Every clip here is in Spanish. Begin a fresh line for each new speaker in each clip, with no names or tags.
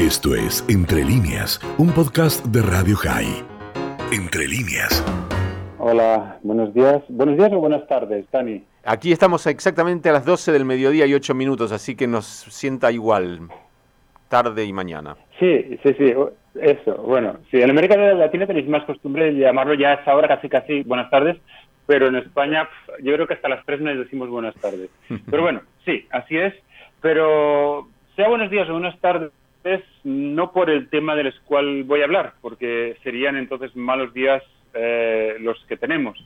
Esto es Entre líneas, un podcast de Radio High. Entre líneas.
Hola, buenos días. Buenos días o buenas tardes, Dani.
Aquí estamos exactamente a las 12 del mediodía y 8 minutos, así que nos sienta igual, tarde y mañana.
Sí, sí, sí, eso. Bueno, sí, en América Latina tenéis más costumbre de llamarlo ya a esta hora casi, casi buenas tardes, pero en España yo creo que hasta las 3 nos decimos buenas tardes. Pero bueno, sí, así es. Pero sea buenos días o buenas tardes, no por el tema del cual voy a hablar, porque serían entonces malos días eh, los que tenemos.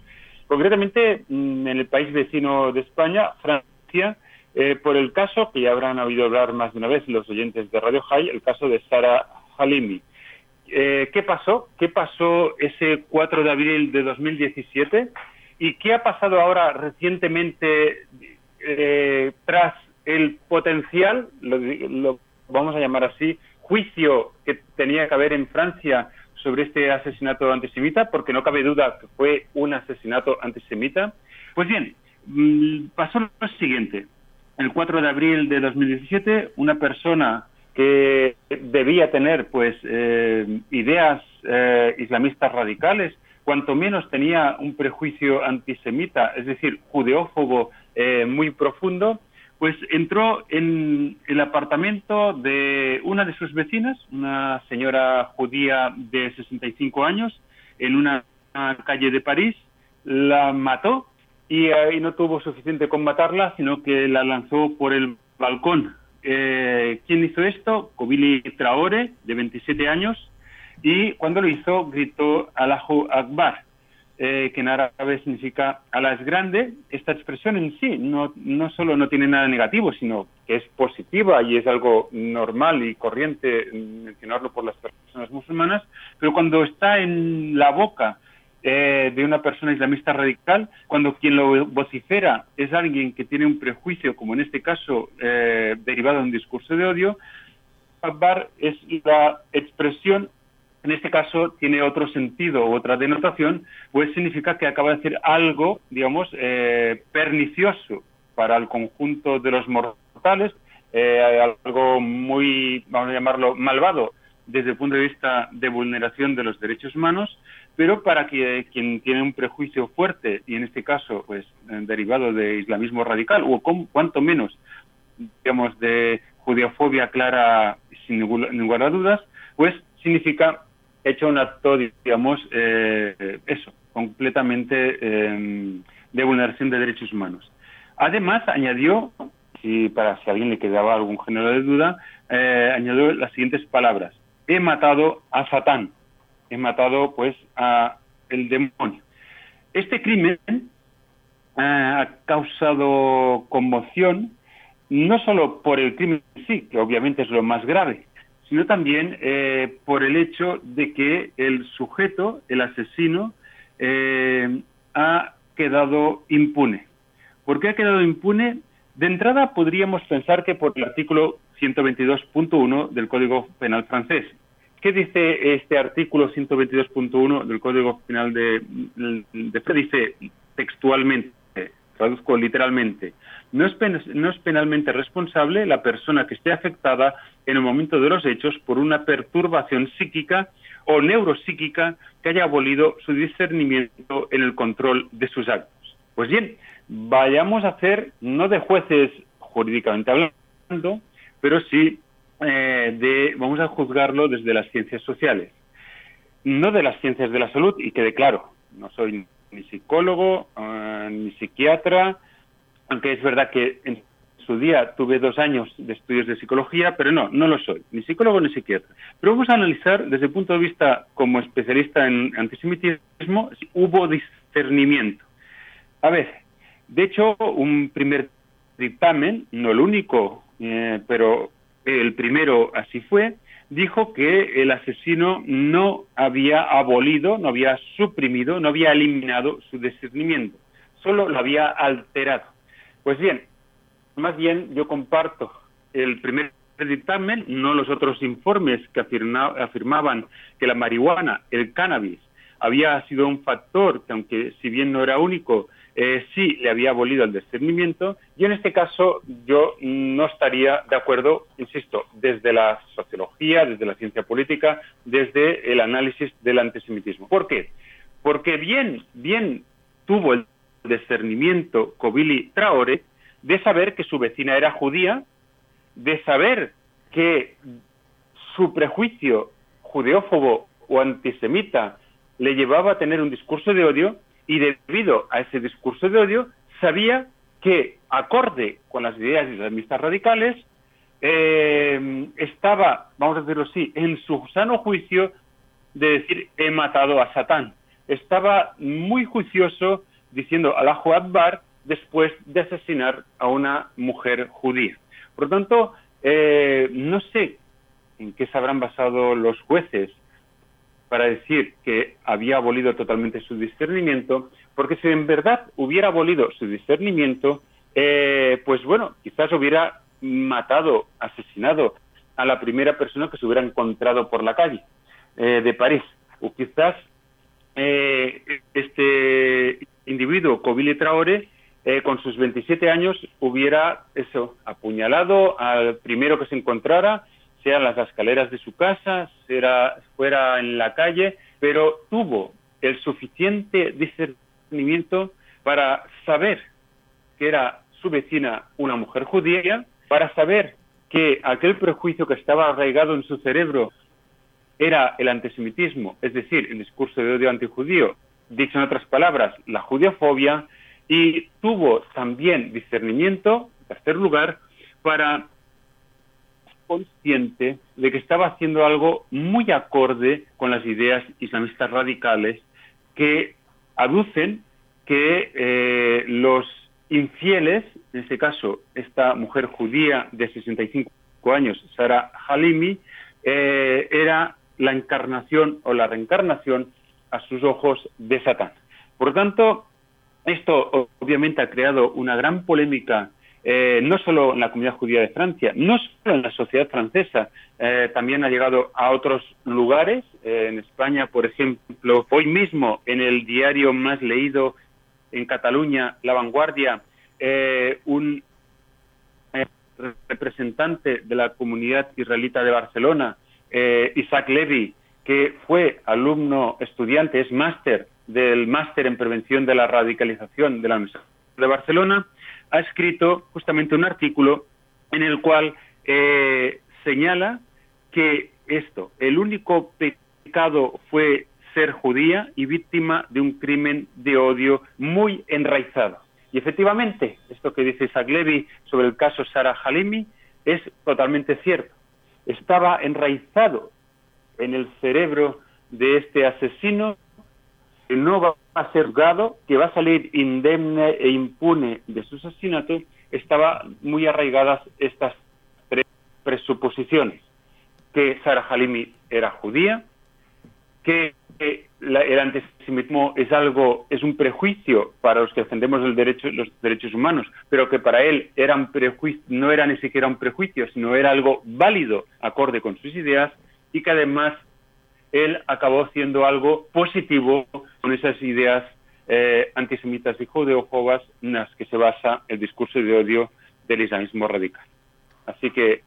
Concretamente, mm, en el país vecino de España, Francia, eh, por el caso que ya habrán oído hablar más de una vez los oyentes de Radio High, el caso de Sara Halimi. Eh, ¿Qué pasó? ¿Qué pasó ese 4 de abril de 2017? ¿Y qué ha pasado ahora recientemente tras el potencial, lo, vamos a llamar así, juicio que tenía que haber en Francia sobre este asesinato antisemita, porque no cabe duda que fue un asesinato antisemita. Pues bien, mm, pasó lo siguiente. El 4 de abril de 2017, una persona que debía tener pues eh, ideas eh, islamistas radicales, cuanto menos tenía un prejuicio antisemita, es decir, judeófobo eh, muy profundo, pues entró en el apartamento de una de sus vecinas, una señora judía de 65 años, en una calle de París, la mató y, ahí no tuvo suficiente con matarla, sino que la lanzó por el balcón. Eh, ¿Quién hizo esto? Kobili Traore, de 27 años, y cuando lo hizo gritó Allahu Akbar, eh, que en árabe significa ala es grande, esta expresión en sí no, no solo no tiene nada negativo, sino que es positiva y es algo normal y corriente mencionarlo por las personas musulmanas, pero cuando está en la boca eh, de una persona islamista radical, cuando quien lo vocifera es alguien que tiene un prejuicio, como en este caso eh, derivado de un discurso de odio, es la expresión en este caso tiene otro sentido otra denotación, pues significa que acaba de decir algo, digamos, eh, pernicioso para el conjunto de los mortales, eh, algo muy, vamos a llamarlo, malvado desde el punto de vista de vulneración de los derechos humanos, pero para quien tiene un prejuicio fuerte, y en este caso, pues, eh, derivado de islamismo radical, o cuanto menos, digamos, de judeofobia clara, sin ninguna dudas, pues significa hecho un acto, digamos, eh, eso, completamente eh, de vulneración de derechos humanos. Además, añadió, y para si a alguien le quedaba algún género de duda, eh, añadió las siguientes palabras. He matado a Satán. He matado, pues, a el demonio. Este crimen ha causado conmoción, no solo por el crimen en sí, que obviamente es lo más grave, sino también eh, por el hecho de que el sujeto, el asesino, eh, ha quedado impune. ¿Por qué ha quedado impune? De entrada podríamos pensar que por el artículo 122.1 del Código Penal francés. ¿Qué dice este artículo 122.1 del Código Penal de, de, Dice textualmente, traduzco literalmente, no es, no es penalmente responsable la persona que esté afectada en el momento de los hechos por una perturbación psíquica o neuropsíquica que haya abolido su discernimiento en el control de sus actos. Pues bien, vayamos a hacer, no de jueces jurídicamente hablando, pero sí eh, de, vamos a juzgarlo desde las ciencias sociales, no de las ciencias de la salud, y quede claro, no soy ni psicólogo, eh, ni psiquiatra, aunque es verdad que en su día tuve dos años de estudios de psicología, pero no, no lo soy, ni psicólogo ni psiquiatra. Pero vamos a analizar desde el punto de vista como especialista en antisemitismo, si hubo discernimiento. A ver, de hecho, un primer dictamen, no el único, eh, pero el primero así fue, dijo que el asesino no había abolido, no había suprimido, no había eliminado su discernimiento, solo lo había alterado. Pues bien, más bien yo comparto el primer dictamen, no los otros informes que afirmaban que la marihuana, el cannabis, había sido un factor que, aunque si bien no era único, eh, sí le había abolido el discernimiento y en este caso yo no estaría de acuerdo, insisto, desde la sociología, desde la ciencia política, desde el análisis del antisemitismo. ¿Por qué? Porque bien, bien tuvo el discernimiento Kobili Traore de saber que su vecina era judía, de saber que su prejuicio judeófobo o antisemita le llevaba a tener un discurso de odio y debido a ese discurso de odio sabía que, acorde con las ideas islamistas radicales, eh, estaba, vamos a decirlo así, en su sano juicio de decir he matado a Satán. Estaba muy juicioso diciendo Allahu Akbar después de asesinar a una mujer judía. Por lo tanto, eh, no sé en qué se habrán basado los jueces para decir que había abolido totalmente su discernimiento, porque si en verdad hubiera abolido su discernimiento, eh, pues bueno, quizás hubiera matado, asesinado a la primera persona que se hubiera encontrado por la calle eh, de París, o quizás eh, este individuo, Kobili Traore, con sus 27 años hubiera eso apuñalado al primero que se encontrara sea las escaleras de su casa, fuera en la calle, pero tuvo el suficiente discernimiento para saber que era su vecina una mujer judía, para saber que aquel prejuicio que estaba arraigado en su cerebro era el antisemitismo, es decir, el discurso de odio antijudío, dicho en otras palabras, la judiofobia, y tuvo también discernimiento, en tercer lugar, para consciente de que estaba haciendo algo muy acorde con las ideas islamistas radicales que aducen que eh, los infieles, en este caso esta mujer judía de 65 años, Sara Halimi, eh, era la encarnación o la reencarnación a sus ojos de Satán. Por tanto, esto obviamente ha creado una gran polémica eh, no solo en la comunidad judía de Francia, no solo en la sociedad francesa, eh, también ha llegado a otros lugares. Eh, en España, por ejemplo, hoy mismo en el diario más leído en Cataluña, La Vanguardia, un representante de la comunidad israelita de Barcelona, Isaac Levy, que fue alumno estudiante, es máster del máster en prevención de la radicalización de la Universidad de Barcelona, ha escrito justamente un artículo en el cual eh, señala que esto, el único pecado fue ser judía y víctima de un crimen de odio muy enraizado. Y efectivamente, esto que dice Saglevi sobre el caso Sara Halimi es totalmente cierto. Estaba enraizado en el cerebro de este asesino que no va a ser juzgado, que va a salir indemne e impune de su asesinato, estaba muy arraigadas estas tres presuposiciones, que Sara Halimi era judía, que el antisemitismo es algo, es un prejuicio para los que defendemos el derecho, los derechos humanos, pero que para él era un prejuicio, no era ni siquiera un prejuicio, sino era algo válido acorde con sus ideas y que además él acabó siendo algo positivo con esas ideas eh, antisemitas y judeófobas en las que se basa el discurso de odio del islamismo radical. Así que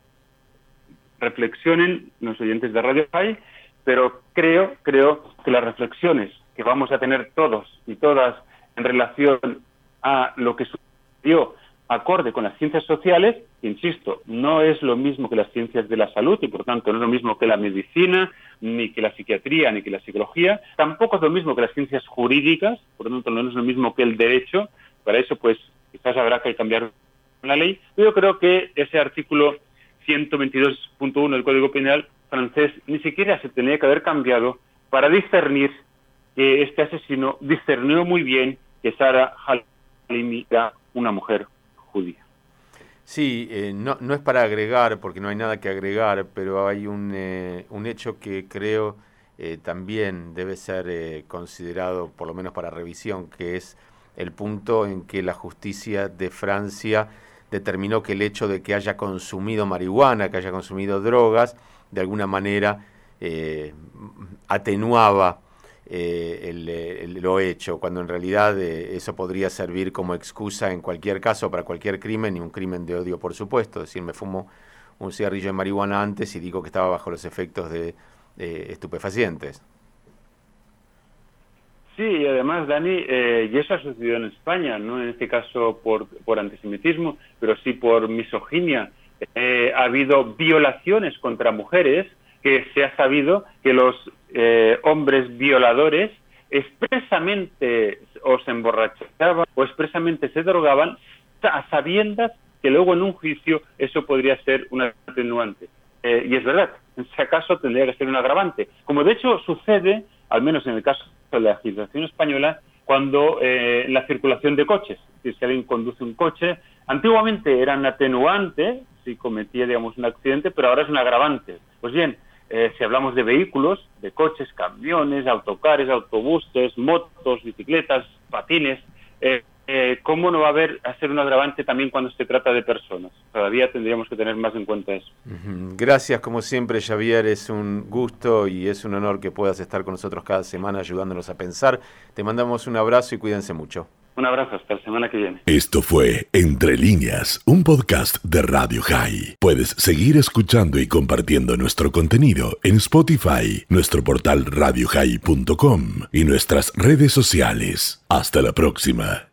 reflexionen los oyentes de Radio High, pero creo, creo que las reflexiones que vamos a tener todos y todas en relación a lo que sucedió acorde con las ciencias sociales, insisto, no es lo mismo que las ciencias de la salud y por tanto no es lo mismo que la medicina, ni que la psiquiatría, ni que la psicología, tampoco es lo mismo que las ciencias jurídicas, por tanto no es lo mismo que el derecho, para eso pues quizás habrá que cambiar la ley, yo creo que ese artículo 122.1 del Código Penal francés ni siquiera se tenía que haber cambiado para discernir que este asesino discernió muy bien que Sara Halimi era una mujer
Sí, eh, no, no, es para agregar, porque no hay nada que agregar, pero hay un, eh, un hecho que creo eh, también debe ser considerado, por lo menos para revisión, que es el punto en que la justicia de Francia determinó que el hecho de que haya consumido marihuana, que haya consumido drogas, de alguna manera atenuaba lo hecho, cuando en realidad eso podría servir como excusa en cualquier caso para cualquier crimen y un crimen de odio, por supuesto. Es decir, me fumo un cigarrillo de marihuana antes y digo que estaba bajo los efectos de estupefacientes.
Sí, y además, Dani, eh, y eso ha sucedido en España, no en este caso por, por antisemitismo, pero sí por misoginia. Eh, ha habido violaciones contra mujeres que se ha sabido que los eh, hombres violadores expresamente o se emborrachaban o expresamente se drogaban a sabiendas que luego en un juicio eso podría ser un atenuante. y es verdad, en ese caso tendría que ser un agravante. Como de hecho sucede, al menos en el caso la legislación española cuando eh, la circulación de coches, si alguien conduce un coche, antiguamente era un atenuante si cometía digamos un accidente, pero ahora es un agravante. Pues bien, eh, si hablamos de vehículos, de coches, camiones, autocares, autobuses, motos, bicicletas, patines, eh, eh, ¿cómo no va a haber a ser un agravante también cuando se trata de personas? Todavía tendríamos que tener más en cuenta eso.
Gracias, como siempre, Javier. Es un gusto y es un honor que puedas estar con nosotros cada semana ayudándonos a pensar. Te mandamos un abrazo y cuídense mucho.
Un abrazo, hasta la semana que viene.
Esto fue Entre líneas, un podcast de Radio High. Puedes seguir escuchando y compartiendo nuestro contenido en Spotify, nuestro portal radiohigh.com y nuestras redes sociales. Hasta la próxima.